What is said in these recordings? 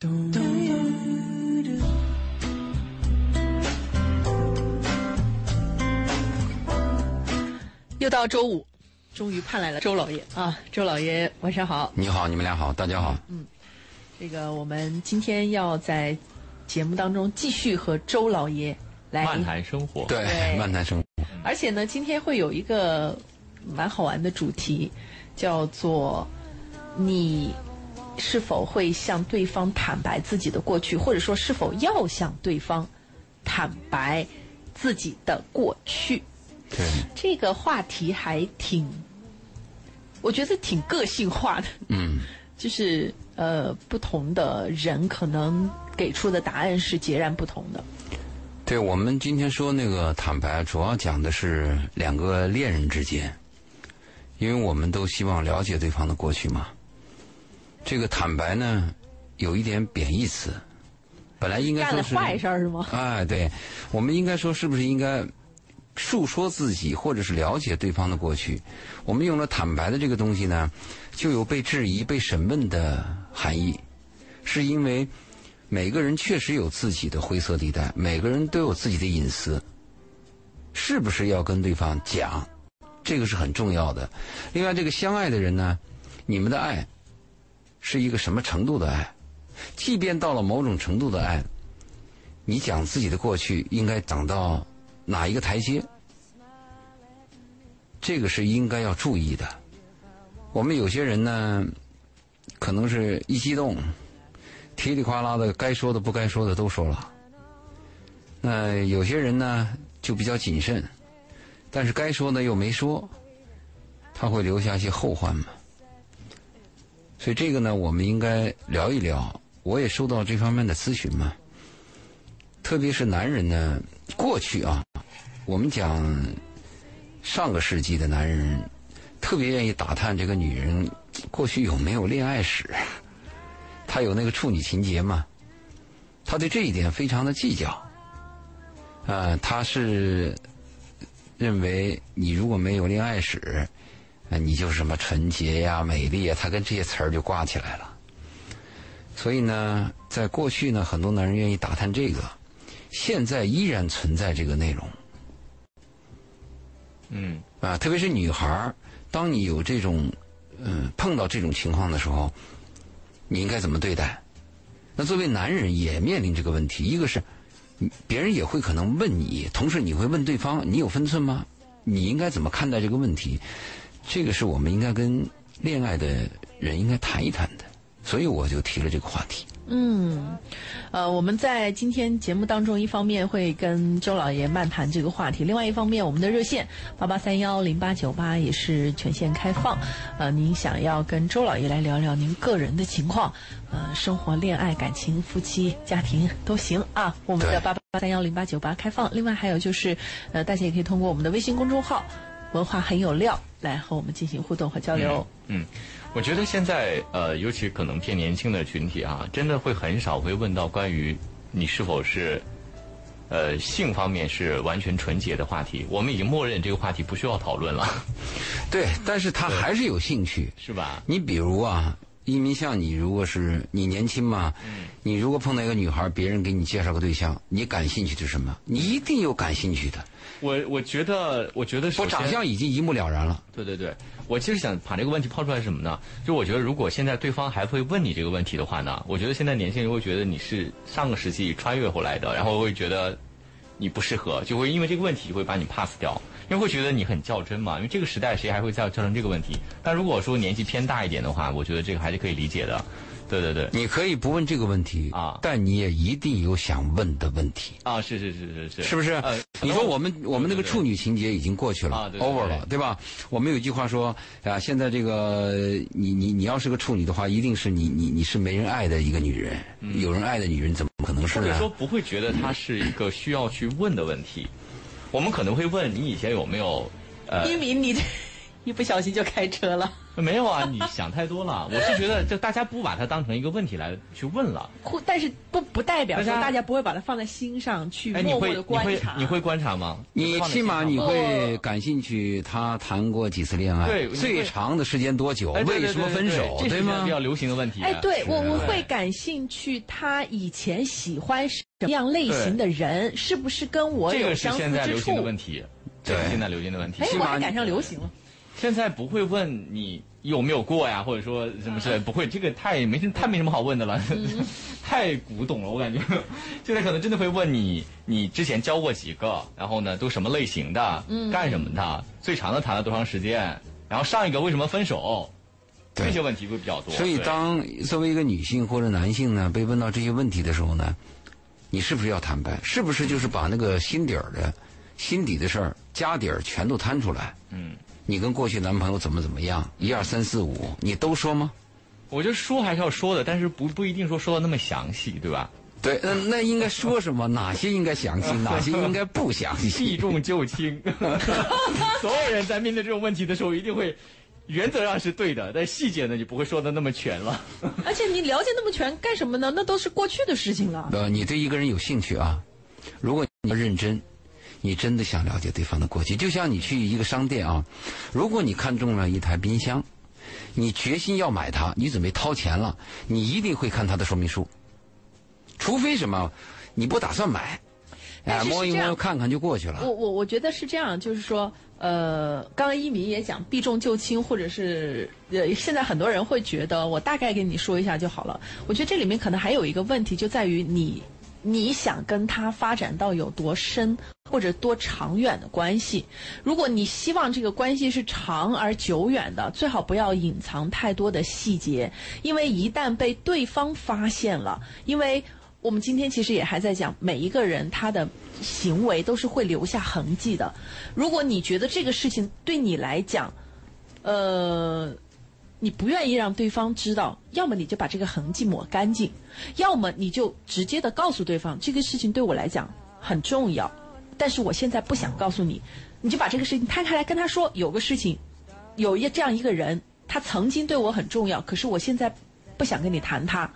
又到周五，终于盼来了周老爷啊！周老爷，晚上好。你好，你们俩好，大家好。嗯，这个我们今天要在节目当中继续和周老爷来漫谈生活。对，对漫谈生活。而且呢，今天会有一个蛮好玩的主题，叫做你是否会向对方坦白自己的过去，或者说是否要向对方坦白自己的过去。对，这个话题还挺，我觉得挺个性化的。嗯，就是呃，不同的人可能给出的答案是截然不同的。对，我们今天说那个坦白，主要讲的是两个恋人之间，因为我们都希望了解对方的过去嘛。这个坦白呢，有一点贬义词，本来应该干了说是坏事儿是吗？哎，对，我们应该说是不是应该述说自己，或者是了解对方的过去？我们用了坦白的这个东西呢，就有被质疑、被审问的含义，是因为每个人确实有自己的灰色地带，每个人都有自己的隐私，是不是要跟对方讲？这个是很重要的。另外，这个相爱的人呢，你们的爱是一个什么程度的爱？即便到了某种程度的爱，你讲自己的过去应该长到哪一个台阶？这个是应该要注意的。我们有些人呢，可能是一激动，噼里啪啦的，该说的不该说的都说了。那有些人呢就比较谨慎，但是该说的又没说，他会留下一些后患嘛。所以这个呢，我们应该聊一聊。我也收到这方面的咨询嘛，特别是男人呢，过去啊，我们讲上个世纪的男人特别愿意打探这个女人过去有没有恋爱史，他有那个处女情节嘛，他对这一点非常的计较，啊，他是认为你如果没有恋爱史，你就是什么纯洁呀、美丽呀，他跟这些词儿就挂起来了。所以呢，在过去呢，很多男人愿意打探这个，现在依然存在这个内容。嗯，啊，特别是女孩儿，当你有这种，嗯，碰到这种情况的时候，你应该怎么对待？那作为男人也面临这个问题，一个是，别人也会可能问你，同时你会问对方，你有分寸吗？你应该怎么看待这个问题？这个是我们应该跟恋爱的人应该谈一谈的。所以我就提了这个话题。嗯，呃，我们在今天节目当中，一方面会跟周老爷漫谈这个话题，另外一方面，我们的热线八八三幺零八九八也是全线开放。呃，您想要跟周老爷来聊聊您个人的情况，呃，生活、恋爱、感情、夫妻、家庭都行啊。我们的八八三幺零八九八开放。另外还有就是，呃，大家也可以通过我们的微信公众号“文化很有料”来和我们进行互动和交流。嗯。我觉得现在呃，尤其可能偏年轻的群体啊，真的会很少会问到关于你是否是呃性方面是完全纯洁的话题。我们已经默认这个话题不需要讨论了。对，但是他还是有兴趣，是吧？你比如啊，一鸣像你，如果是你年轻嘛，嗯，你如果碰到一个女孩，别人给你介绍个对象，你感兴趣的是什么？你一定有感兴趣的。我我觉得，我觉得我长相已经一目了然了。对对对，我其实想把这个问题抛出来是什么呢？就我觉得，如果现在对方还会问你这个问题的话呢，我觉得现在年轻人会觉得你是上个世纪穿越回来的，然后会觉得你不适合，就会因为这个问题会把你 pass 掉，因为会觉得你很较真嘛。因为这个时代谁还会再造成这个问题？但如果说年纪偏大一点的话，我觉得这个还是可以理解的。对对对，你可以不问这个问题啊，但你也一定有想问的问题。啊，是是是是是，是不是？呃，你说我们我们那个处女情节已经过去了啊对，over 了，对吧？我们有一句话说啊，现在这个你你你要是个处女的话，一定是你你你是没人爱的一个女人，有人爱的女人怎么可能是呢？或者说不会觉得她是一个需要去问的问题，我们可能会问你以前有没有呃，一鸣，你这一不小心就开车了。没有啊，你想太多了。我是觉得，就大家不把它当成一个问题来去问了。或但是不不代表说大家不会把它放在心上去哎，你会你默默的观会察。你会观察吗？你起码你会感兴趣，他谈过几次恋爱？对最长的时间多久？哎为什么分手？对对对这是吗比？较流行的问题。哎，对我我会感兴趣，他以前喜欢什么样类型的人，是不是跟我这个是有相似之现在流行的处？问题，这是对现在流行的问题哎。赶上流行了。现在不会问你有没有过呀，或者说什么之类，不会，这个太没什太没什么好问的了，嗯 太古董了，我感觉。现在可能真的会问你，你之前交过几个，然后呢，都什么类型的，嗯干什么的，最长的谈了多长时间，然后上一个为什么分手，这些问题会比较多。所以，当作为一个女性或者男性呢，被问到这些问题的时候呢，你是不是要坦白？是不是就是把那个心底儿的、心底的事儿、家底儿全都摊出来？嗯，你跟过去男朋友怎么怎么样？一二三四五，你都说吗？我觉得说还是要说的，但是不不一定说说的那么详细，对吧？对，那那应该说什么？哪些应该详细，哪些应该不详避细？重就轻。所有人在面对这种问题的时候，一定会原则上是对的，但细节呢就不会说的那么全了。而且你了解那么全干什么呢？那都是过去的事情了。呃，你对一个人有兴趣啊，如果你要认真，你真的想了解对方的过去，就像你去一个商店啊，如果你看中了一台冰箱，你决心要买它，你准备掏钱了，你一定会看它的说明书，除非什么，你不打算买，哎，摸一摸看看就过去了。我我我觉得是这样，就是说，呃，刚刚一鸣也讲避重就轻，或者是呃，现在很多人会觉得我大概跟你说一下就好了。我觉得这里面可能还有一个问题，就在于你你想跟他发展到有多深或者多长远的关系。如果你希望这个关系是长而久远的，最好不要隐藏太多的细节，因为一旦被对方发现了，因为。我们今天其实也还在讲，每一个人他的行为都是会留下痕迹的。如果你觉得这个事情对你来讲，呃，你不愿意让对方知道，要么你就把这个痕迹抹干净，要么你就直接的告诉对方，这个事情对我来讲很重要，但是我现在不想告诉你，你就把这个事情摊开来跟他说，有个事情，有一这样一个人，他曾经对我很重要，可是我现在不想跟你谈他。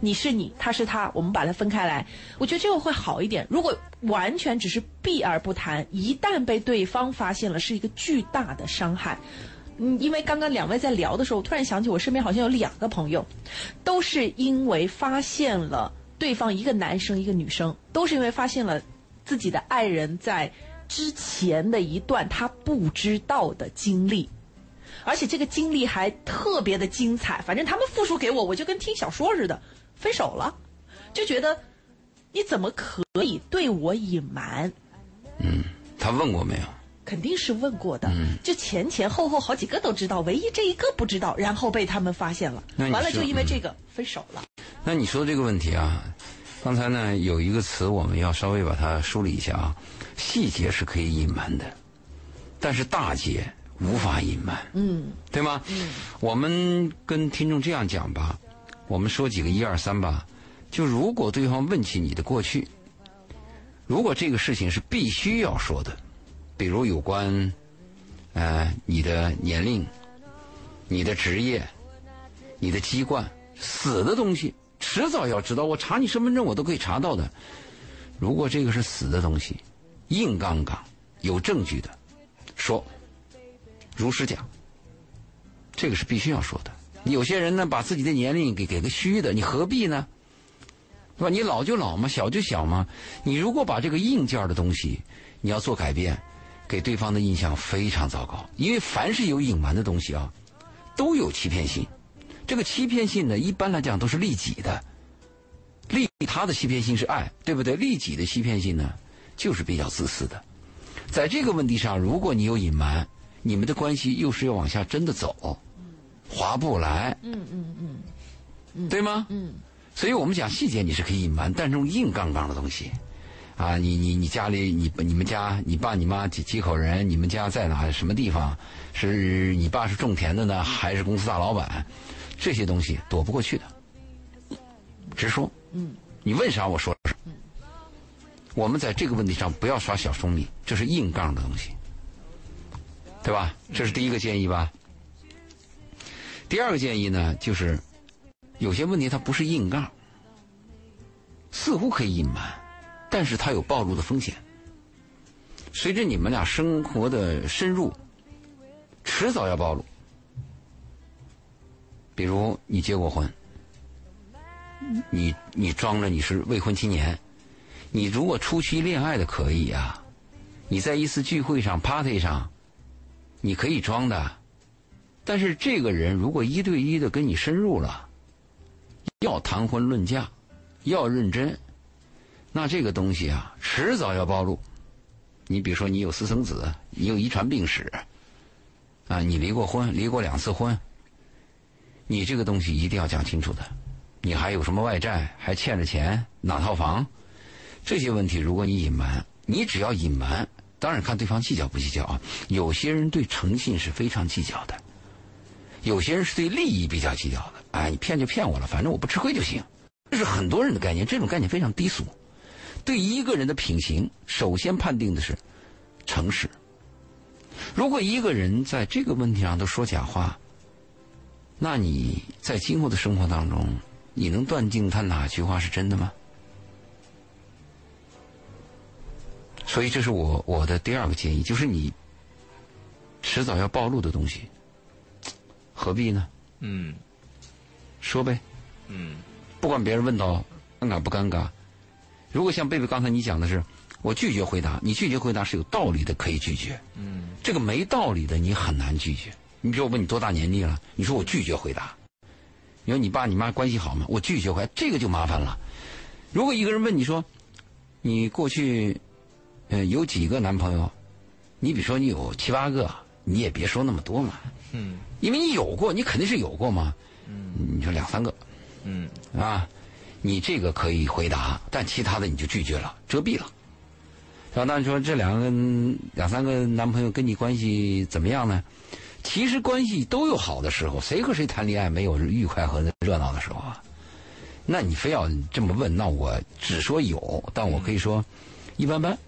你是你，他是他，我们把它分开来，我觉得这个会好一点。如果完全只是避而不谈，一旦被对方发现了，是一个巨大的伤害。嗯，因为刚刚两位在聊的时候，我突然想起我身边好像有两个朋友，都是因为发现了对方一个男生一个女生，都是因为发现了自己的爱人在之前的一段他不知道的经历。而且这个经历还特别的精彩，反正他们复述给我，我就跟听小说似的，分手了，就觉得你怎么可以对我隐瞒？嗯他问过没有？肯定是问过的，就前前后后好几个都知道，唯一这一个不知道，然后被他们发现了，完了就因为这个分手了。那你说这个问题啊，刚才呢有一个词我们要稍微把它梳理一下啊，细节是可以隐瞒的，但是大节无法隐瞒，嗯。对吗？嗯，我们跟听众这样讲吧，我们说几个一二三吧，就如果对方问起你的过去，如果这个事情是必须要说的，比如有关呃你的年龄、你的职业、你的籍贯，死的东西，迟早要知道。我查你身份证，我都可以查到的。如果这个是死的东西，硬杠杠有证据的，说如实讲，这个是必须要说的。有些人呢，把自己的年龄给给个虚的，你何必呢？是吧？你老就老嘛，小就小嘛。你如果把这个硬件的东西，你要做改变，给对方的印象非常糟糕。因为凡是有隐瞒的东西啊，都有欺骗性。这个欺骗性呢，一般来讲都是利己的。利他的欺骗性是爱，对不对？利己的欺骗性呢，就是比较自私的。在这个问题上，如果你有隐瞒，你们的关系又是要往下真的走，划不来，嗯嗯嗯对吗？嗯，所以我们讲细节你是可以隐瞒，但这种硬杠杠的东西，啊，你你你家里你你们家你爸你妈几几口人？你们家在哪什么地方？是你爸是种田的呢，还是公司大老板？这些东西躲不过去的，直说。嗯，你问啥我说啥。我们在这个问题上不要耍小聪明，这是硬杠的东西，对吧？这是第一个建议吧。第二个建议呢，就是有些问题它不是硬杠，似乎可以隐瞒，但是它有暴露的风险。随着你们俩生活的深入，迟早要暴露。比如你结过婚，你你装着你是未婚青年，你如果初期恋爱的可以啊，你在一次聚会上、party 上，你可以装的。但是这个人如果一对一的跟你深入了，要谈婚论嫁，要认真，那这个东西啊，迟早要暴露。你比如说，你有私生子，你有遗传病史，啊，你离过婚，离过两次婚，你这个东西一定要讲清楚的。你还有什么外债？还欠着钱？哪套房？这些问题，如果你隐瞒，你只要隐瞒，当然看对方计较不计较啊。有些人对诚信是非常计较的，有些人是对利益比较计较的。哎，你骗就骗我了，反正我不吃亏就行。这是很多人的概念，这种概念非常低俗。对一个人的品行，首先判定的是诚实。如果一个人在这个问题上都说假话，那你在今后的生活当中，你能断定他哪句话是真的吗？所以，这是我我的第二个建议，就是你迟早要暴露的东西，何必呢？嗯说呗，嗯不管别人问到尴尬不尴尬。如果像贝贝刚才你讲的是，我拒绝回答，你拒绝回答是有道理的，可以拒绝。嗯这个没道理的，你很难拒绝。你比如我问你多大年纪了，你说我拒绝回答。你说你爸你妈关系好吗？我拒绝回答，这个就麻烦了。如果一个人问你说，你过去，呃，有几个男朋友？你比如说你有七八个，你也别说那么多嘛，嗯因为你有过，你肯定是有过嘛。嗯你说两三个嗯啊，你这个可以回答，但其他的你就拒绝了，遮蔽了。然后那你说这两个两三个男朋友跟你关系怎么样呢？其实关系都有好的时候，谁和谁谈恋爱没有愉快和热闹的时候啊？那你非要这么问，那我只说有，但我可以说一般般。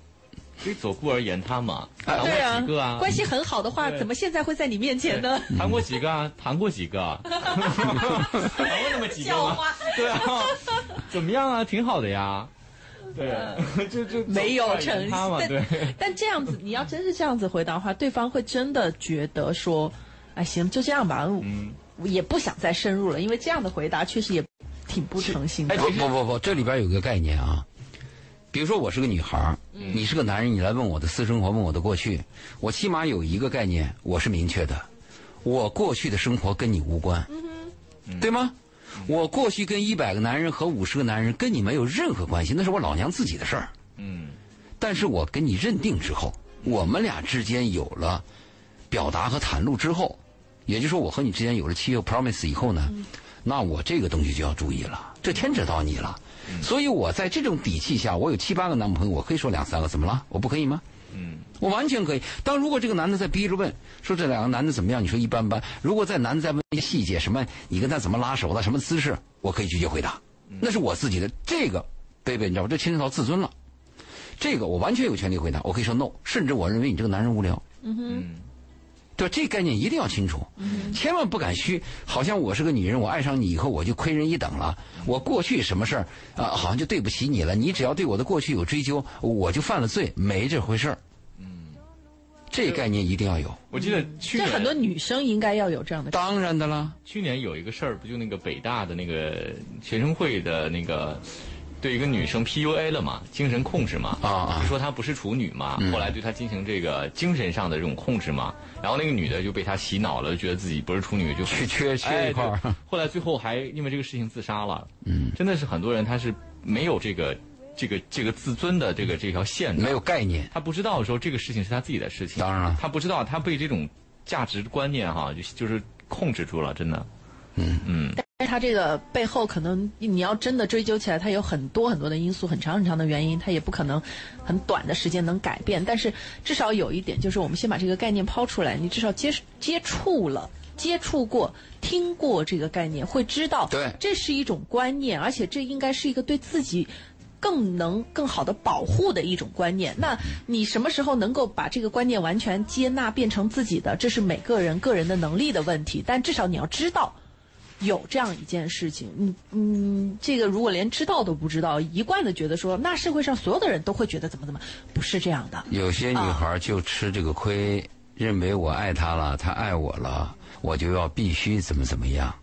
可以左顾而言他嘛，哎谈过对啊几个啊？，关系很好的话，怎么现在会在你面前呢？谈过几个啊？谈过几个啊？谈过那么几个吗？对啊，怎么样啊？挺好的呀。对，就就没有诚信他嘛，对。但这样子，你要真是这样子回答的话，对方会真的觉得说，哎，行，就这样吧，嗯，也不想再深入了，因为这样的回答确实也挺不诚信的哎。不不不不，这里边有个概念啊。比如说我是个女孩儿你是个男人，你来问我的私生活，问我的过去，我起码有一个概念，我是明确的，我过去的生活跟你无关，对吗？我过去跟一百个男人和五十个男人跟你没有任何关系，那是我老娘自己的事儿。嗯但是我跟你认定之后，我们俩之间有了表达和袒露之后，也就是说我和你之间有了契约 promise 以后呢，那我这个东西就要注意了，这牵扯到你了。所以我在这种底气下，我有七八个男朋友，我可以说两三个，怎么了？我不可以吗？嗯我完全可以。当如果这个男的在逼着问，说这两个男的怎么样？你说一般般。如果在男的在问一些细节，什么你跟他怎么拉手的，什么姿势，我可以拒绝回答，那是我自己的这个贝贝，你知道吧？这牵扯到自尊了。这个我完全有权利回答，我可以说 no，甚至我认为你这个男人无聊，嗯哼对吧？这概念一定要清楚，千万不敢虚，好像我是个女人，我爱上你以后我就亏人一等了。我过去什么事儿啊，好像就对不起你了。你只要对我的过去有追究，我就犯了罪，没这回事儿。这概念一定要有，我记得去年这很多女生应该要有这样的。当然的啦。去年有一个事儿，不就那个北大的那个学生会的那个对一个女生 PUA 了嘛，精神控制嘛，啊说她不是处女嘛，后来对她进行这个精神上的这种控制嘛，然后那个女的就被他洗脑了，觉得自己不是处女，就缺缺缺哎一块儿后来最后还因为这个事情自杀了。嗯，真的是很多人他是没有这个这个这个自尊的这个这条线，没有概念，他不知道说这个事情是他自己的事情，当然了他不知道他被这种价值观念哈，就就是控制住了，真的。嗯嗯但是他这个背后可能你要真的追究起来，他有很多很多的因素，很长很长的原因，他也不可能很短的时间能改变。但是至少有一点，就是我们先把这个概念抛出来，你至少接接触了。接触过、听过这个概念，会知道，对这是一种观念，而且这应该是一个对自己更能更好的保护的一种观念。那你什么时候能够把这个观念完全接纳变成自己的，这是每个人个人的能力的问题。但至少你要知道。有这样一件事情，嗯嗯，这个如果连知道都不知道，一贯的觉得说，那社会上所有的人都会觉得怎么怎么，不是这样的。有些女孩就吃这个亏，认为我爱他了，他爱我了，我就要必须怎么怎么样。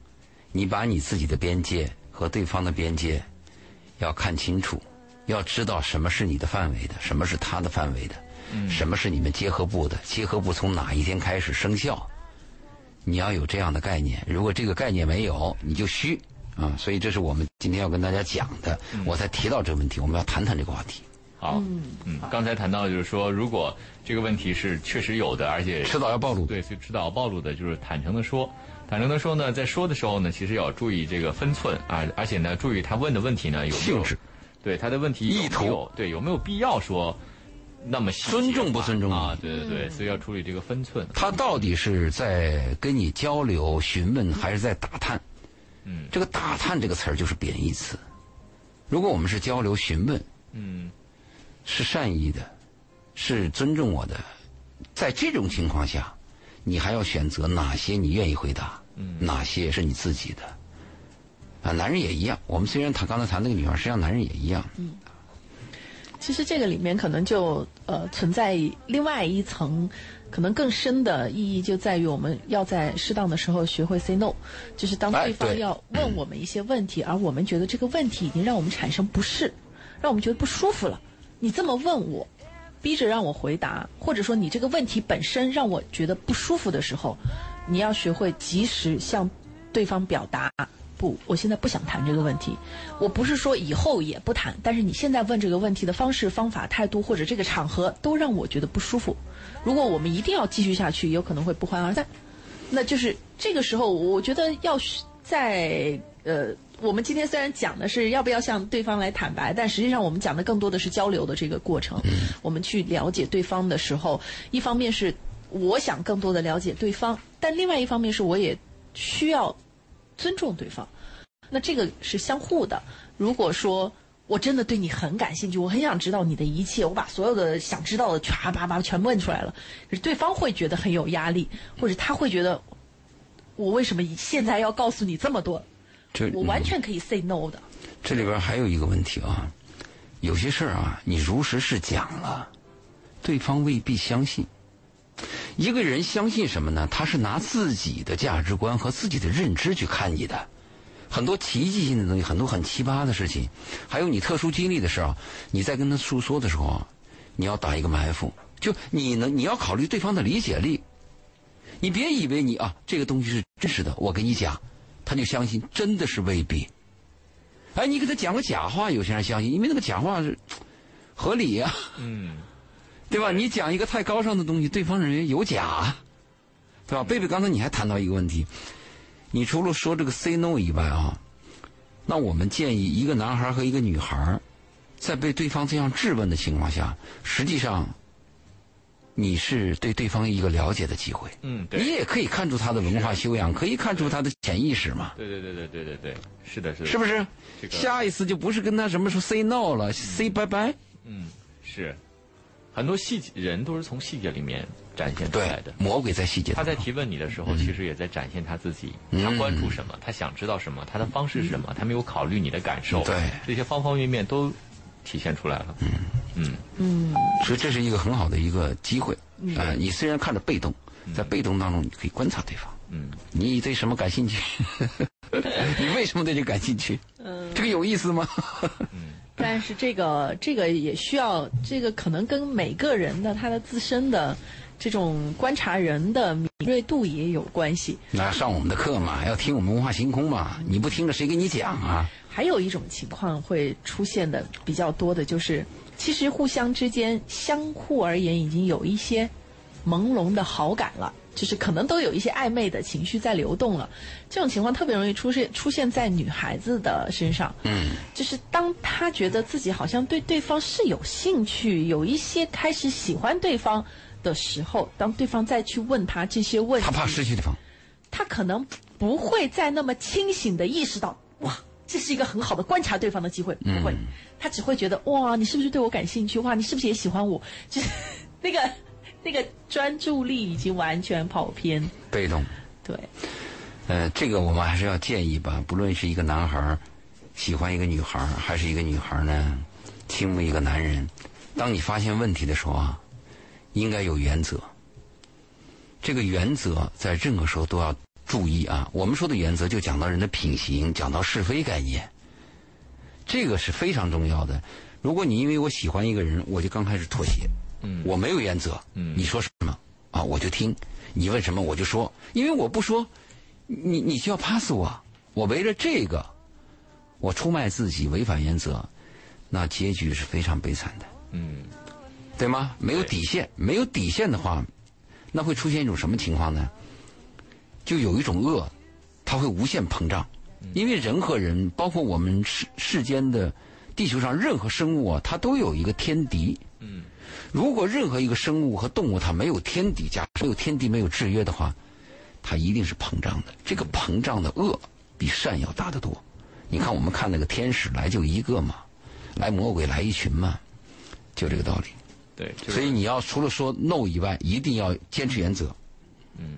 你把你自己的边界和对方的边界要看清楚，要知道什么是你的范围的，什么是他的范围的，什么是你们结合部的，结合部从哪一天开始生效。你要有这样的概念，如果这个概念没有，你就虚啊！所以这是我们今天要跟大家讲的，我才提到这个问题，我们要谈谈这个话题。好，嗯，刚才谈到就是说，如果这个问题是确实有的，而且迟早要暴露，对，所以迟早要暴露的，就是坦诚的说，坦诚的说呢，在说的时候呢，其实要注意这个分寸啊，而且呢，注意他问的问题呢有性质，对他的问题意图，对有没有必要说。那么尊重不尊重啊？对对对，所以要处理这个分寸。他到底是在跟你交流询问，还是在打探？嗯，这个“打探”这个词儿就是贬义词。如果我们是交流询问，嗯，是善意的，是尊重我的，在这种情况下，你还要选择哪些你愿意回答？嗯，哪些是你自己的？啊，男人也一样。我们虽然谈刚才谈那个女孩，实际上男人也一样。嗯。其实这个里面可能就呃存在另外一层，可能更深的意义就在于我们要在适当的时候学会 say no，就是当对方要问我们一些问题，而我们觉得这个问题已经让我们产生不适，让我们觉得不舒服了，你这么问我，逼着让我回答，或者说你这个问题本身让我觉得不舒服的时候，你要学会及时向对方表达。不，我现在不想谈这个问题。我不是说以后也不谈，但是你现在问这个问题的方式、方法、态度，或者这个场合，都让我觉得不舒服。如果我们一定要继续下去，有可能会不欢而散。那就是这个时候，我觉得要在呃，我们今天虽然讲的是要不要向对方来坦白，但实际上我们讲的更多的是交流的这个过程。我们去了解对方的时候，一方面是我想更多的了解对方，但另外一方面是我也需要。尊重对方，那这个是相互的。如果说我真的对你很感兴趣，我很想知道你的一切，我把所有的想知道的全叭叭全问出来了，可是对方会觉得很有压力，或者他会觉得我为什么现在要告诉你这么多？这我完全可以 say no 的。这里边还有一个问题啊，有些事儿啊，你如实是讲了，对方未必相信。一个人相信什么呢？他是拿自己的价值观和自己的认知去看你的，很多奇迹性的东西，很多很奇葩的事情，还有你特殊经历的事候，你在跟他诉说的时候，你要打一个埋伏，就你能你要考虑对方的理解力，你别以为你啊这个东西是真实的，我跟你讲，他就相信，真的是未必。哎，你给他讲个假话，有些人相信，因为那个假话是合理呀。嗯。对吧？你讲一个太高尚的东西，对方认为有假，对吧？贝贝，刚才你还谈到一个问题，你除了说这个 say no 以外啊，那我们建议一个男孩和一个女孩，在被对方这样质问的情况下，实际上你是对对方一个了解的机会。嗯，对你也可以看出他的文化修养，可以看出他的潜意识嘛。对对对对对对对，是的，是的，是不是？下一次就不是跟他什么说 say no 了，say 拜拜。嗯，是。很多细节人都是从细节里面展现出来的。魔鬼在细节。他在提问你的时候，其实也在展现他自己。他关注什么？他想知道什么？他的方式是什么？他没有考虑你的感受。对，这些方方面面都体现出来了。嗯嗯嗯。所以这是一个很好的一个机会啊！你虽然看着被动，在被动当中你可以观察对方。嗯。你对什么感兴趣？你为什么对这感兴趣？嗯。这个有意思吗？嗯。但是这个这个也需要，这个可能跟每个人的他的自身的这种观察人的敏锐度也有关系。那上我们的课嘛，要听我们文化星空嘛，你不听着谁给你讲啊？还有一种情况会出现的比较多的就是，其实互相之间相互而言已经有一些朦胧的好感了。就是可能都有一些暧昧的情绪在流动了，这种情况特别容易出现出现在女孩子的身上。嗯，就是当她觉得自己好像对对方是有兴趣，有一些开始喜欢对方的时候，当对方再去问她这些问题，她怕失去对方，她可能不会再那么清醒的意识到，哇，这是一个很好的观察对方的机会，不会，他只会觉得哇，你是不是对我感兴趣？哇，你是不是也喜欢我？就是 那个那个专注力已经完全跑偏，被动。对，呃，这个我们还是要建议吧，不论是一个男孩儿喜欢一个女孩儿，还是一个女孩儿呢倾慕一个男人，当你发现问题的时候啊，应该有原则。这个原则在任何时候都要注意啊。我们说的原则就讲到人的品行，讲到是非概念，这个是非常重要的。如果你因为我喜欢一个人，我就刚开始妥协，嗯。我没有原则，嗯。你说什么？啊我就听，你问什么我就说，因为我不说，你你就要 pass 我，我围着这个，我出卖自己，违反原则，那结局是非常悲惨的。嗯。对吗？没有底线，没有底线的话，那会出现一种什么情况呢？就有一种恶，它会无限膨胀，因为人和人，包括我们世世间的地球上任何生物啊，它都有一个天敌。嗯如果任何一个生物和动物它没有天底价没有天敌没有制约的话，它一定是膨胀的。这个膨胀的恶比善要大得多。你看，我们看那个天使来就一个嘛，来魔鬼来一群嘛，就这个道理。对，就是所以你要除了说 no 以外，一定要坚持原则嗯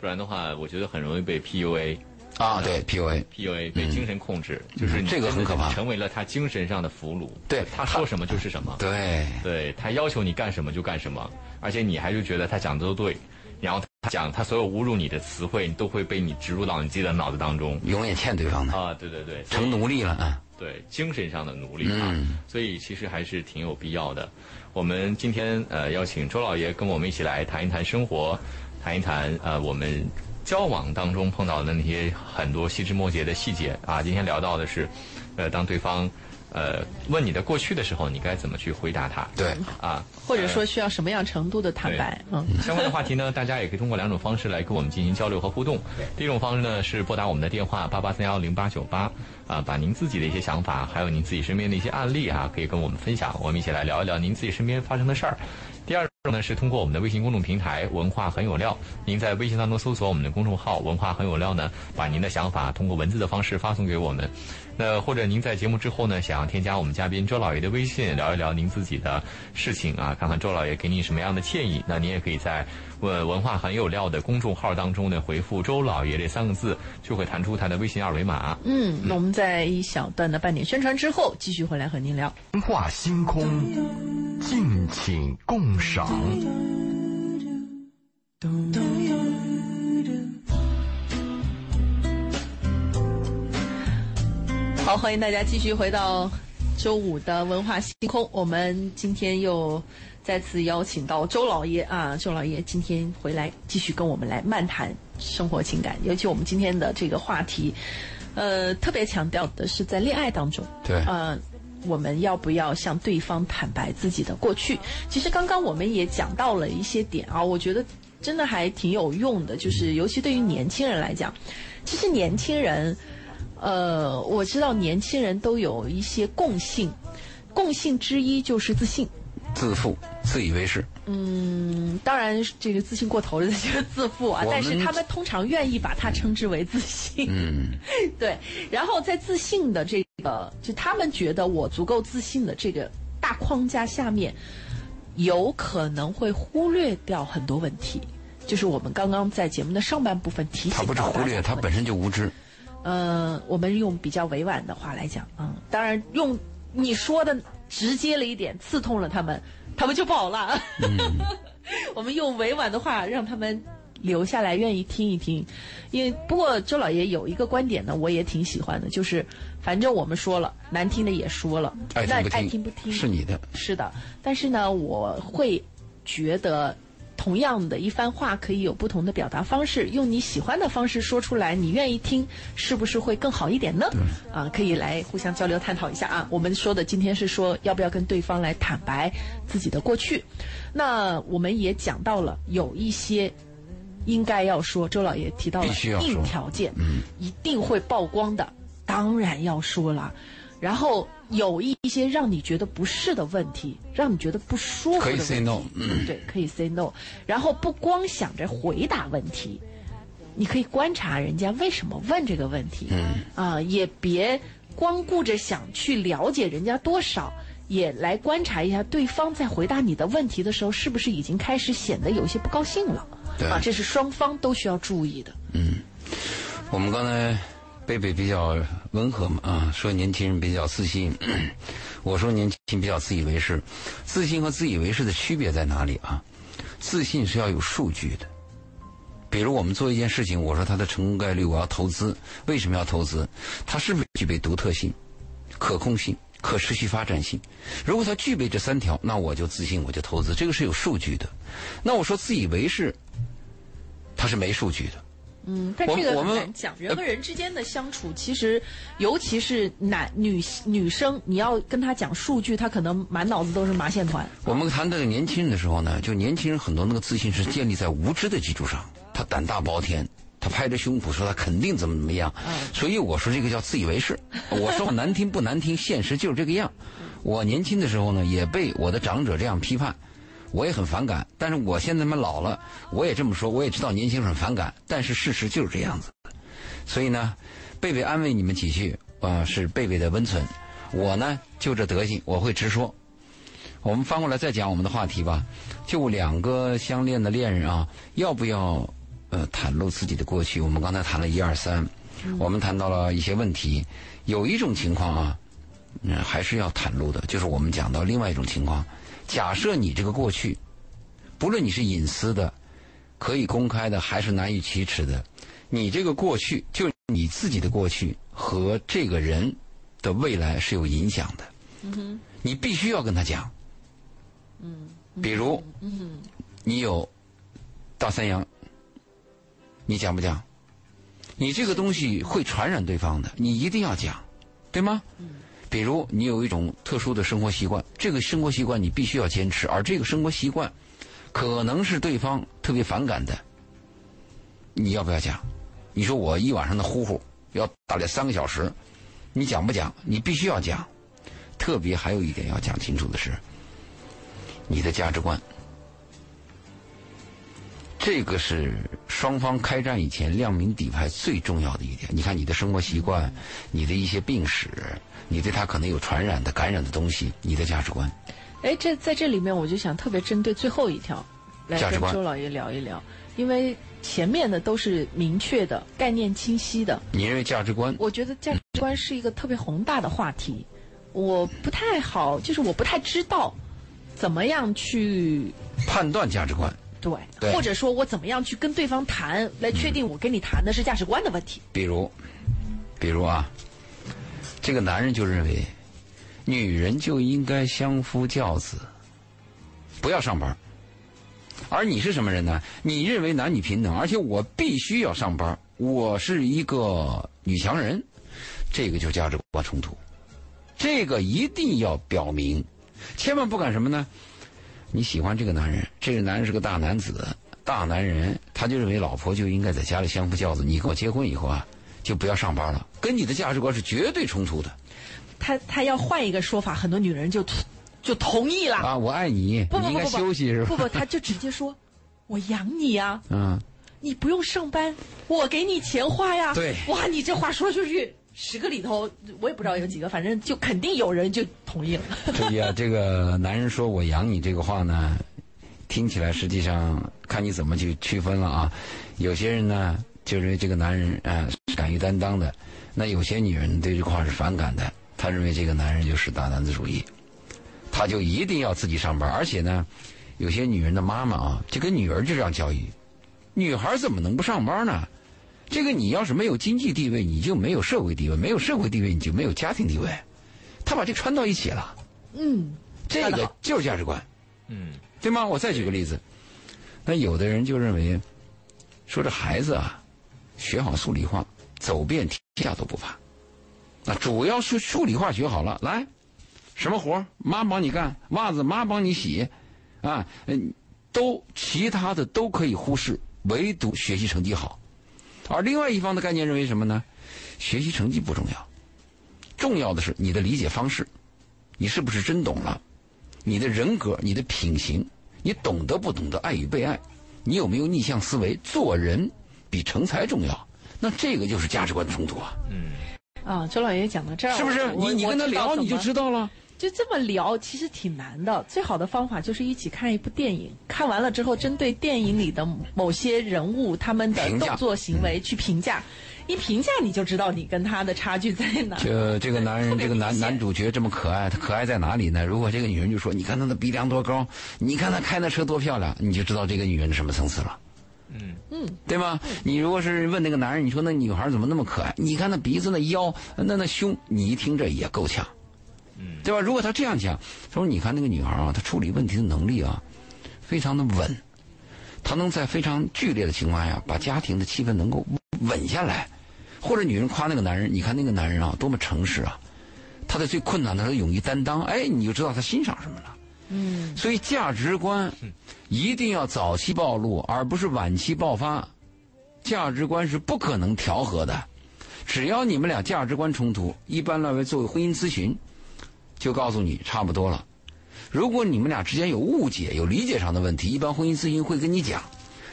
不然的话，我觉得很容易被 PUA。啊。对 PUA，PUA 被精神控制，就是这个很可怕成为了他精神上的俘虏。对他说什么就是什么。对对他要求你干什么就干什么，而且你还就觉得他讲的都对，然后他讲他所有侮辱你的词汇，你都会被你植入到你自己的脑子当中。永远欠对方的，啊，对对对，成奴隶了啊。对精神上的奴隶啊，嗯所以其实还是挺有必要的。我们今天呃邀请周老爷跟我们一起来谈一谈生活，谈一谈呃我们交往当中碰到的那些很多细枝末节的细节啊。今天聊到的是，呃，当对方呃问你的过去的时候，你该怎么去回答他？对，啊，或者说需要什么样程度的坦白？嗯，相关的话题呢，大家也可以通过两种方式来跟我们进行交流和互动。第一种方式呢是拨打我们的电话八八三幺零八九八啊，把您自己的一些想法，还有您自己身边的一些案例啊，可以跟我们分享，我们一起来聊一聊您自己身边发生的事儿。第二种呢是通过我们的微信公众平台“文化很有料”，您在微信当中搜索我们的公众号“文化很有料”呢，把您的想法通过文字的方式发送给我们。那或者您在节目之后呢，想要添加我们嘉宾周老爷的微信，聊一聊您自己的事情啊，看看周老爷给你什么样的建议。那您也可以在呃文化很有料的公众号当中呢，回复“周老爷”这三个字，就会弹出他的微信二维码。嗯，那我们在一小段的半点宣传之后，继续回来和您聊。文化星空，敬请共赏。好，欢迎大家继续回到周五的文化星空。我们今天又再次邀请到周老爷啊，周老爷今天回来继续跟我们来漫谈生活情感，尤其我们今天的这个话题，呃，特别强调的是在恋爱当中，对呃，我们要不要向对方坦白自己的过去？其实刚刚我们也讲到了一些点啊，我觉得真的还挺有用的，就是尤其对于年轻人来讲，其实年轻人。呃，我知道年轻人都有一些共性，共性之一就是自信。自负、自以为是。嗯，当然这个自信过头了，就是自负啊但是他们通常愿意把它称之为自信。嗯，对，然后在自信的这个，就他们觉得我足够自信的这个大框架下面，有可能会忽略掉很多问题。就是我们刚刚在节目的上半部分提醒他不是忽略，他本身就无知。呃，我们用比较委婉的话来讲，嗯，当然用你说的直接了一点，刺痛了他们，他们就跑了。我们用委婉的话让他们留下来，愿意听一听。因为不过周老爷有一个观点呢，我也挺喜欢的，就是反正我们说了，难听的也说了，那爱听不听，爱听不听是你的。是的，但是呢，我会觉得同样的一番话可以有不同的表达方式，用你喜欢的方式说出来，你愿意听，是不是会更好一点呢？啊，可以来互相交流探讨一下啊。我们说的今天是说要不要跟对方来坦白自己的过去，那我们也讲到了有一些。应该要说，周老爷提到了硬条件，嗯，一定会曝光的，当然要说了。然后有一些让你觉得不适的问题，让你觉得不舒服的可以问题 say no，嗯对，可以 say no。然后不光想着回答问题，你可以观察人家为什么问这个问题，嗯，啊，也别光顾着想去了解人家多少，也来观察一下对方在回答你的问题的时候，是不是已经开始显得有些不高兴了？对啊，这是双方都需要注意的。嗯我们刚才贝贝比较温和嘛啊，说年轻人比较自信，我说年轻人比较自以为是。自信和自以为是的区别在哪里啊？自信是要有数据的。比如我们做一件事情，我说它的成功概率，我要投资，为什么要投资？它是不是具备独特性、可控性、可持续发展性？如果它具备这三条，那我就自信，我就投资，这个是有数据的。那我说自以为是，它是没数据的。嗯，但这个很难讲。人和人之间的相处，其实尤其是男女女生，你要跟他讲数据，他可能满脑子都是麻线团。我们谈这个年轻人的时候呢，就年轻人很多那个自信是建立在无知的基础上，他胆大包天，他拍着胸脯说他肯定怎么怎么样，所以我说这个叫自以为是。我说话难听不难听，现实就是这个样。我年轻的时候呢，也被我的长者这样批判，我也很反感。但是我现在嘛老了，我也这么说，我也知道年轻人很反感，但是事实就是这样子。所以呢，贝贝安慰你们几句啊、是贝贝的温存。我呢就这德行，我会直说。我们翻过来再讲我们的话题吧。就两个相恋的恋人啊，要不要呃袒露自己的过去？我们刚才谈了一二三，我们谈到了一些问题。有一种情况啊，嗯，还是要袒露的，就是我们讲到另外一种情况。假设你这个过去，不论你是隐私的、可以公开的，还是难以启齿的，你这个过去，就你自己的过去和这个人的未来是有影响的。你必须要跟他讲。比如，你有大三阳，你讲不讲？你这个东西会传染对方的，你一定要讲，对吗？比如你有一种特殊的生活习惯，这个生活习惯你必须要坚持，而这个生活习惯可能是对方特别反感的，你要不要讲？你说我一晚上的呼呼要打来三个小时，你讲不讲？你必须要讲。特别还有一点要讲清楚的是，你的价值观，这个是双方开战以前亮明底牌最重要的一点。你看你的生活习惯，你的一些病史，你对他可能有传染的、感染的东西，你的价值观。哎，这在这里面，我就想特别针对最后一条来跟价值观周老爷聊一聊，因为前面的都是明确的、概念清晰的。你认为价值观？我觉得价值观是一个特别宏大的话题，我不太好，就是我不太知道怎么样去判断价值观，对，对或者说我怎么样去跟对方谈，来确定我跟你谈的是价值观的问题。比如，比如啊，这个男人就认为，女人就应该相夫教子，不要上班。而你是什么人呢？你认为男女平等，而且我必须要上班，我是一个女强人，这个就价值观冲突。这个一定要表明，千万不敢什么呢？你喜欢这个男人，这个男人是个大男子、大男人，他就认为老婆就应该在家里相夫教子。你跟我结婚以后啊，就不要上班了，跟你的价值观是绝对冲突的他他要换一个说法，很多女人就就同意了。啊！我爱你，不不你应该休息是吧？不不，他就直接说：“我养你呀、嗯，你不用上班，我给你钱花呀。”对哇，你这话说出去，十个里头我也不知道有几个，反正就肯定有人就同意了。注意啊，这个男人说我养你这个话呢，听起来实际上看你怎么去区分了啊。有些人呢就认为这个男人啊、是敢于担当的，那有些女人对这个话是反感的，她认为这个男人就是大男子主义，他就一定要自己上班，而且呢，有些女人的妈妈啊，就跟女儿就这样教育，女孩怎么能不上班呢？这个你要是没有经济地位，你就没有社会地位；没有社会地位，你就没有家庭地位。他把这穿到一起了。嗯，这个就是价值观，嗯，对吗？我再举个例子，那有的人就认为，说这孩子啊，学好数理化，走遍天下都不怕。那主要是数理化学好了，来，什么活妈帮你干，袜子妈帮你洗，啊，嗯，都其他的都可以忽视，唯独学习成绩好。而另外一方的概念认为什么呢？学习成绩不重要，重要的是你的理解方式，你是不是真懂了？你的人格、你的品行，你懂得不懂得爱与被爱？你有没有逆向思维？做人比成才重要。那这个就是价值观的冲突啊。嗯啊，周老爷讲到这儿，是不是？你你跟他聊你就知道了。就这么聊，其实挺难的。最好的方法就是一起看一部电影，看完了之后，针对电影里的某些人物他们的动作行为去评价，一评价你就知道你跟他的差距在哪。这这个男人，这个男男主角这么可爱，他可爱在哪里呢？如果这个女人就说：“你看他的鼻梁多高，你看他开那车多漂亮”，你就知道这个女人是什么层次了。嗯嗯，对吗？你如果是问那个男人，你说那女孩怎么那么可爱？你看那鼻子、那腰、那那胸，你一听这也够呛，嗯对吧？如果他这样讲，他说你看那个女孩啊，她处理问题的能力啊，非常的稳，她能在非常剧烈的情况下把家庭的气氛能够稳下来。或者女人夸那个男人，你看那个男人啊，多么诚实啊，他在最困难的时候勇于担当，哎，你就知道他欣赏什么了。嗯，所以价值观一定要早期暴露，而不是晚期爆发。价值观是不可能调和的，只要你们俩价值观冲突，一般来为作为婚姻咨询，就告诉你差不多了。如果你们俩之间有误解、有理解上的问题，一般婚姻咨询会跟你讲，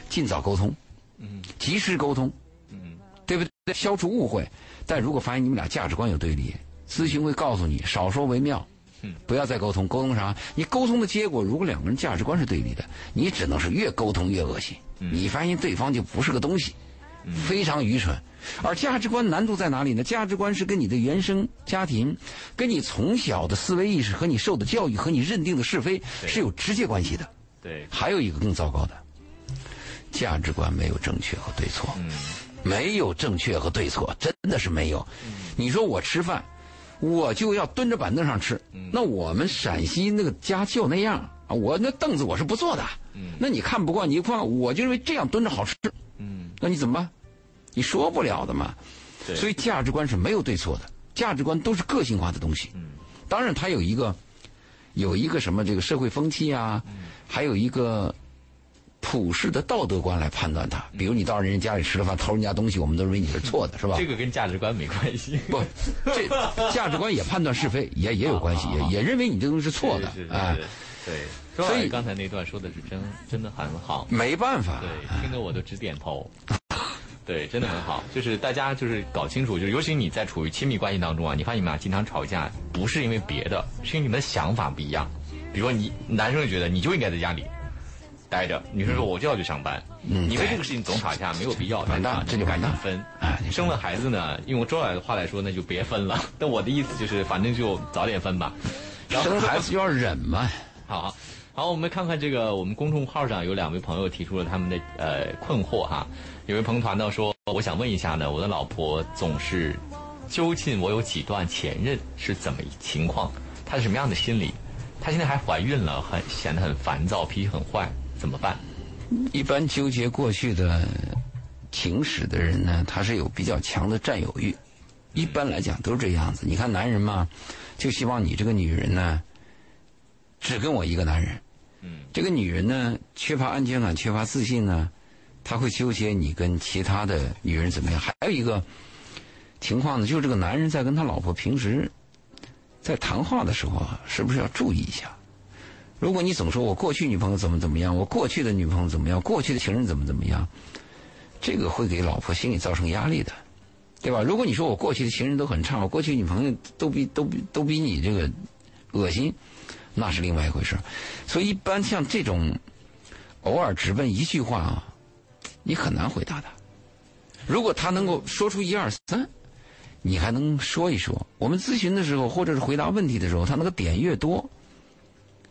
尽早沟通，嗯及时沟通，嗯对不对？消除误会。但如果发现你们俩价值观有对立，咨询会告诉你少说为妙。嗯，不要再沟通，沟通啥？你沟通的结果，如果两个人价值观是对立的，你只能是越沟通越恶心。你发现对方就不是个东西，非常愚蠢。而价值观难度在哪里呢？价值观是跟你的原生家庭、跟你从小的思维意识和你受的教育和你认定的是非是有直接关系的。对还有一个更糟糕的，价值观没有正确和对错。嗯没有正确和对错，真的是没有。你说我吃饭，我就要蹲着板凳上吃，那我们陕西那个家就那样啊，我那凳子我是不坐的。那你看不惯，你不惯，我就认为这样蹲着好吃，嗯。那你怎么办？你说不了的嘛。所以价值观是没有对错的，价值观都是个性化的东西。当然，它有一个有一个什么这个社会风气啊，还有一个普世的道德观来判断它。比如你到人家家里吃了饭，偷人家东西，我们都认为你是错的，是吧？这个跟价值观没关系。不，这 价值观也判断是非，也也有关系，也也认为你 这东西是错的啊。对，所以刚才那段说的是真真的很好。没办法，对，听得我都直点头。对，真的很好。就是大家就是搞清楚，就是尤其你在处于亲密关系当中啊，你发现你们俩经常吵架，不是因为别的，是因为你们的想法不一样。比如说你男生就觉得你就应该在家里待着，女生说我就要去上班。嗯对你为这个事情总吵架没有必要，完蛋啊这就赶紧分。哎生了孩子呢，用周老师的话来说，那就别分了。但我的意思就是，反正就早点分吧。然后生孩子就要忍嘛。好，好，我们看看这个，我们公众号上有两位朋友提出了他们的呃困惑哈。有位朋友谈到说，我想问一下呢，我的老婆总是究竟我有几段前任是怎么情况？她是什么样的心理？她现在还怀孕了，很显得很烦躁，脾气很坏，怎么办？一般纠结过去的情史的人呢，他是有比较强的占有欲。一般来讲都是这样子。你看男人嘛，就希望你这个女人呢，只跟我一个男人。嗯，这个女人呢，缺乏安全感，缺乏自信呢，她会纠结你跟其他的女人怎么样。还有一个情况呢，就是这个男人在跟他老婆平时在谈话的时候啊，是不是要注意一下？如果你总说我过去女朋友怎么怎么样，我过去的女朋友怎么样，过去的情人怎么怎么样，这个会给老婆心里造成压力的，对吧？如果你说我过去的情人都很差，我过去女朋友都比都比都比你这个恶心，那是另外一回事。所以一般像这种偶尔只问一句话啊，你很难回答他。如果他能够说出一二三，你还能说一说。我们咨询的时候，或者是回答问题的时候，他那个点越多，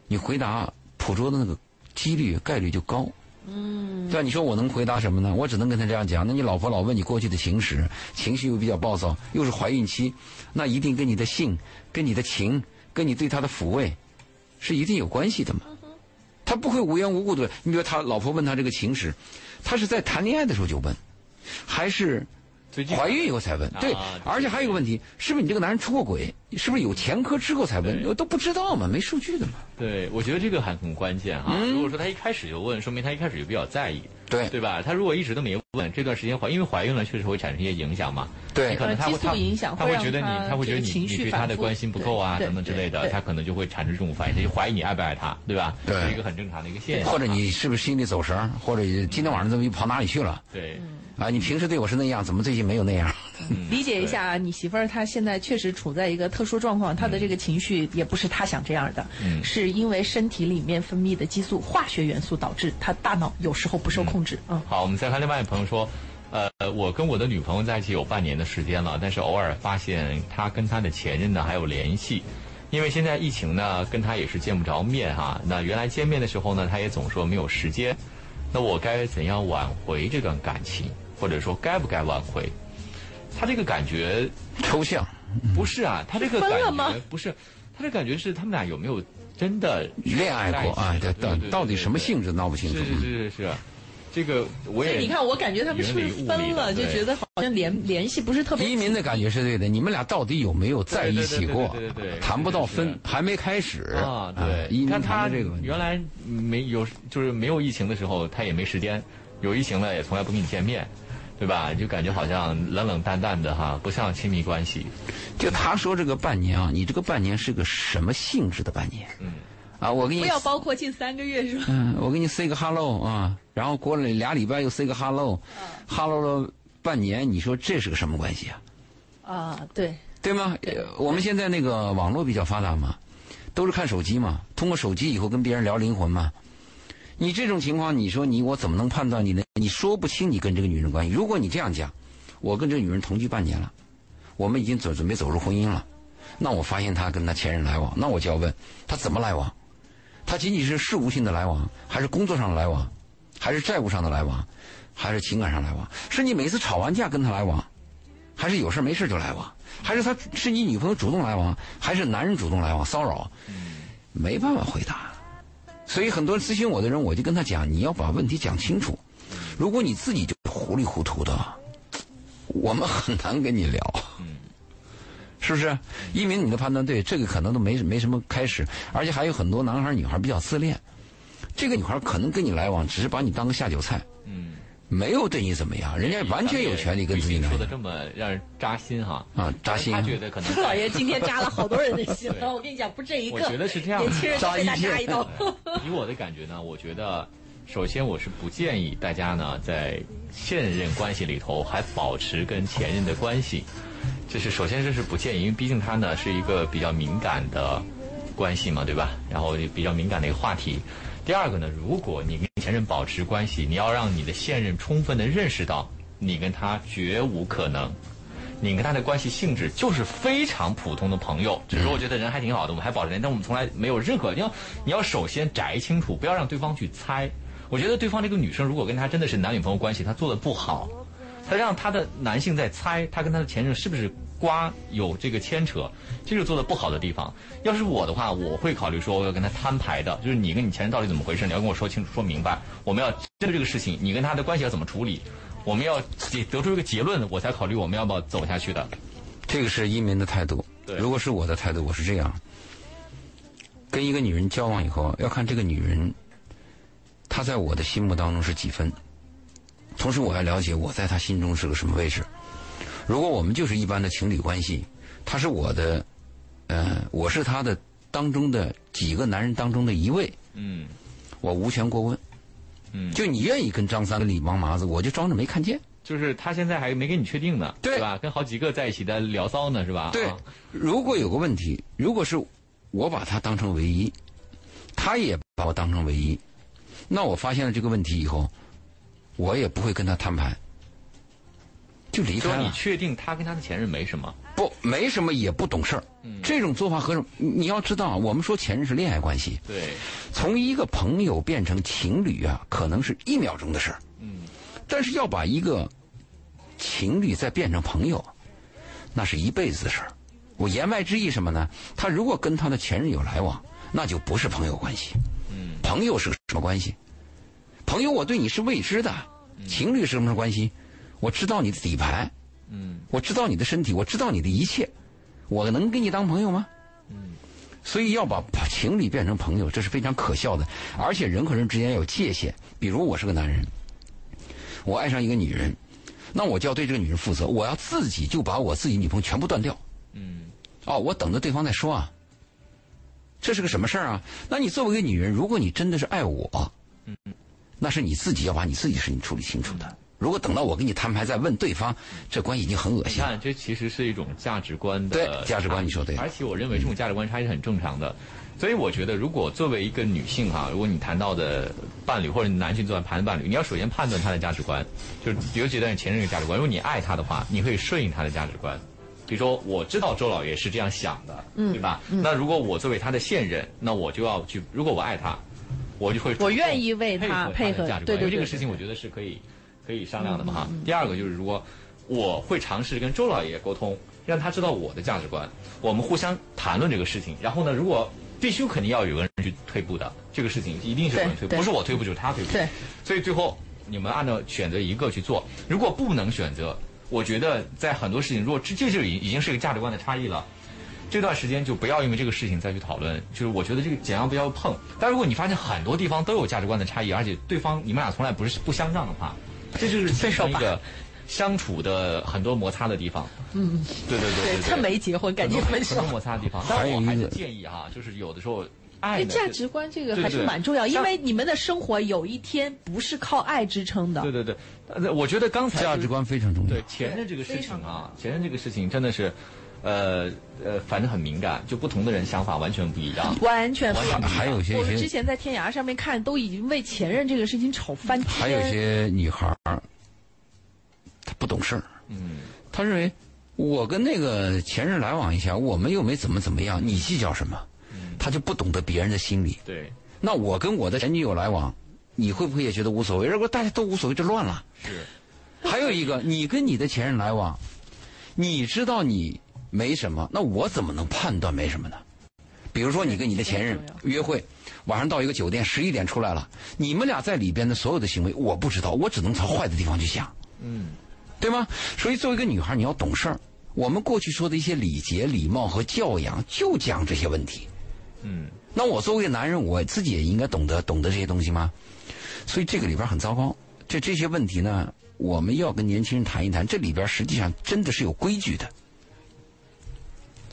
你回答捕捉的那个几率概率就高。嗯，对吧？你说我能回答什么呢？我只能跟他这样讲。那你老婆老问你过去的情史，情绪又比较暴躁，又是怀孕期，那一定跟你的性、跟你的情、跟你对她的抚慰，是一定有关系的嘛。他不会无缘无故的。你比如他老婆问他这个情史，他是在谈恋爱的时候就问，还是怀孕以后才问？对啊，而且还有一个问题，是不是你这个男人出过轨？是不是有前科之后才问？我都不知道嘛，没数据的嘛。对，我觉得这个还很关键哈。嗯如果说他一开始就问，说明他一开始就比较在意，对对吧？他如果一直都没问，这段时间怀，因为怀孕了，确实会产生一些影响嘛。对你可能他会呃激素他影响会让他会觉得你他，会觉得你你对他的关心不够啊，等等之类的，他可能就会产生这种反应，他就怀疑你爱不爱他，对吧？对是一个很正常的一个现象。或者你是不是心里走神儿？或者今天晚上怎么又跑哪里去了？对，啊，你平时对我是那样，怎么最近没有那样？理解一下啊你媳妇儿，她现在确实处在一个特殊状况，她的这个情绪也不是她想这样的，嗯是因为身体里面分泌的激素化学元素导致她大脑有时候不受控制。嗯，好，我们再看另外一位朋友说，呃，我跟我的女朋友在一起有半年的时间了，但是偶尔发现她跟她的前任呢还有联系，因为现在疫情呢，跟她也是见不着面哈。那原来见面的时候呢，她也总说没有时间，那我该怎样挽回这段感情，或者说该不该挽回？他这个感觉抽象，不是啊，他这个感分了吗？觉不是，他这感觉是他们俩有没有真的恋爱过？啊，到到底什么性质闹不清楚。是。是是是是，这个我也所以你看，我感觉他们是不是分了，就觉得好像联联系不是特别。一民的感觉是对的，你们俩到底有没有在一起过对对对对对对？谈不到分，还没开始。啊，对，你看他这个原来没有，就是没有疫情的时候，他也没时间；有疫情了，也从来不跟你见面，对吧？就感觉好像冷冷淡淡的哈，不像亲密关系。就他说这个半年啊，你这个半年是个什么性质的半年？嗯，啊，我给你不要包括近三个月是吧？嗯，我给你 say 个 hello 啊，然后过了俩礼拜又 say 个 hello，hello 了半年，你说这是个什么关系啊？啊，对，对吗？呃我们现在那个网络比较发达嘛，都是看手机嘛，通过手机以后跟别人聊灵魂嘛。你这种情况，你说你我怎么能判断你呢？你说不清你跟这个女人关系。如果你这样讲，我跟这个女人同居半年了，我们已经准准备走入婚姻了，那我发现她跟她前任来往，那我就要问她怎么来往？她仅仅是事务性的来往，还是工作上的来往，还是债务上的来往，还是情感上来往？是你每次吵完架跟她来往，还是有事没事就来往？还是她是你女朋友主动来往，还是男人主动来往骚扰？没办法回答。所以很多咨询我的人，我就跟他讲，你要把问题讲清楚。如果你自己就糊里糊涂的，我们很难跟你聊。是不是？一鸣，你的判断对，这个可能都没没什么开始，而且还有很多男孩女孩比较自恋。这个女孩可能跟你来往，只是把你当个下酒菜，没有对你怎么样，人家完全有权利跟自己说的这么让人扎心哈。啊，扎心啊。他觉得可能老爷今天扎了好多人的心对了，我跟你讲，不是这一个，我觉得是这样年轻人都被他扎一刀。以我的感觉呢，我觉得，首先我是不建议大家呢在现任关系里头还保持跟前任的关系，这是首先这是不建议，因为毕竟它呢是一个比较敏感的关系嘛，对吧？然后比较敏感的一个话题。第二个呢，如果你跟前任保持关系，你要让你的现任充分的认识到，你跟他绝无可能。你跟他的关系性质就是非常普通的朋友，只是我觉得人还挺好的，我们还保持联系，但我们从来没有任何。你要你要首先摘清楚，不要让对方去猜。我觉得对方这个女生如果跟他真的是男女朋友关系，她做的不好，她让他的男性在猜他跟他的前任是不是 瓜有这个牵扯，这是做的不好的地方。要是我的话，我会考虑说我要跟他摊牌的，就是你跟你前任到底怎么回事，你要跟我说清楚说明白，我们要针对这个事情，你跟他的关系要怎么处理。我们要得出一个结论，我才考虑我们要不要走下去的。这个是一民的态度。对如果是我的态度，我是这样：跟一个女人交往以后，要看这个女人，她在我的心目当中是几分。同时，我要了解我在她心中是个什么位置。如果我们就是一般的情侣关系，他是我的，呃，我是他的当中的几个男人当中的一位，嗯我无权过问。嗯，就你愿意跟张三、跟李王麻子，我就装着没看见。就是他现在还没跟你确定呢，对吧？跟好几个在一起的聊骚呢，是吧？对啊，如果有个问题，如果是我把他当成唯一，他也把我当成唯一，那我发现了这个问题以后，我也不会跟他摊牌，就离说你开了。确定他跟他的前任没什么？不，没什么，也不懂事儿。嗯这种做法和你你要知道，我们说前任是恋爱关系，对，从一个朋友变成情侣啊，可能是一秒钟的事儿。嗯，但是要把一个情侣再变成朋友，那是一辈子的事儿。我言外之意什么呢？他如果跟他的前任有来往，那就不是朋友关系。嗯，朋友是什么关系？朋友，我对你是未知的。情侣是什么关系？我知道你的底牌，嗯我知道你的身体，我知道你的一切，我能跟你当朋友吗？嗯，所以要把情侣变成朋友，这是非常可笑的。而且人和人之间要有界限。比如我是个男人，我爱上一个女人，那我就要对这个女人负责，我要自己就把我自己女朋友全部断掉。嗯哦，我等着对方再说啊。这是个什么事儿啊？那你作为一个女人，如果你真的是爱我，嗯那是你自己要把你自己的事情处理清楚的。如果等到我跟你摊牌再问对方，这关系已经很恶心了。你看，这其实是一种价值观的对价值观你说对而且我认为这种价值观差异是很正常的。所以我觉得，如果作为一个女性哈、如果你谈到的伴侣或者男性作为谈的伴侣，你要首先判断他的价值观，就是尤其在前任的价值观。如果你爱他的话，你可以顺应他的价值观。比如说，我知道周老爷是这样想的，嗯对吧？那如果我作为他的现任，那我就要去，如果我爱他，我就会我愿意为他配配合的价值观，对对对因为这个事情我觉得是可以可以商量的嘛哈。第二个就是如果我会尝试跟周老爷沟通，让他知道我的价值观，我们互相谈论这个事情。然后呢，如果必须肯定要有个人去退步的，这个事情一定是有人退步，对对不是我退步就是他退步。对，所以最后你们按照选择一个去做，如果不能选择，我觉得在很多事情，如果这这就已已经是一个价值观的差异了。这段时间就不要因为这个事情再去讨论，就是我觉得这个尽量不要碰。但如果你发现很多地方都有价值观的差异，而且对方你们俩从来不是不相让的话，这就是分手吧一个相处的很多摩擦的地方。嗯，对对对对他没结婚，赶紧分手很多。摩擦的地方。但是我还是还有一个建议哈，就是有的时候爱价值观这个还是蛮重要，因为你们的生活有一天不是靠爱支撑的对。对对，呃我觉得刚才价值观非常重要对。前任这个事情啊，前任这个事情真的是，呃呃，反正很敏感，就不同的人想法完全不一样。完全不一样还有些我们之前在天涯上面看，都已经为前任这个事情吵翻天。还有些女孩儿，她不懂事儿，嗯，她认为我跟那个前任来往一下，我们又没怎么怎么样，你计较什么？她就不懂得别人的心理。对，那我跟我的前女友来往，你会不会也觉得无所谓？如果大家都无所谓，就乱了。是，还有一个，你跟你的前任来往，你知道你没什么，那我怎么能判断没什么呢？比如说，你跟你的前任约会，晚上到一个酒店，十一点出来了，你们俩在里边的所有的行为，我不知道，我只能朝坏的地方去想，嗯，对吗？所以，作为一个女孩，你要懂事儿。我们过去说的一些礼节、礼貌和教养，就讲这些问题。嗯，那我作为一个男人，我自己也应该懂得懂得这些东西吗？所以这个里边很糟糕。这这些问题呢，我们要跟年轻人谈一谈。这里边实际上真的是有规矩的。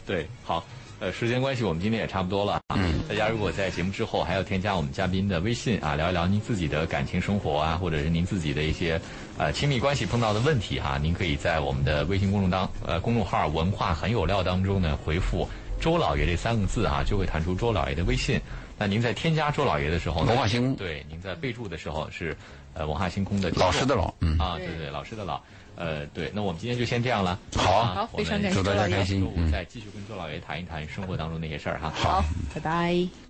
对，好。呃，时间关系，我们今天也差不多了啊。大家如果在节目之后还要添加我们嘉宾的微信啊，聊一聊您自己的感情生活啊，或者是您自己的一些呃亲密关系碰到的问题哈、您可以在我们的微信公众当呃公众号“文化很有料”当中呢回复“周老爷”这三个字啊，就会弹出周老爷的微信。那您在添加周老爷的时候呢，文化星空对，您在备注的时候是呃文化星空的老师的老，嗯，啊，对对，老师的老，呃，对，那我们今天就先这样了。好啊好非常我们感谢祝大家周老爷开心嗯周五再继续跟周老爷谈一谈生活当中那些事儿哈。好，拜拜。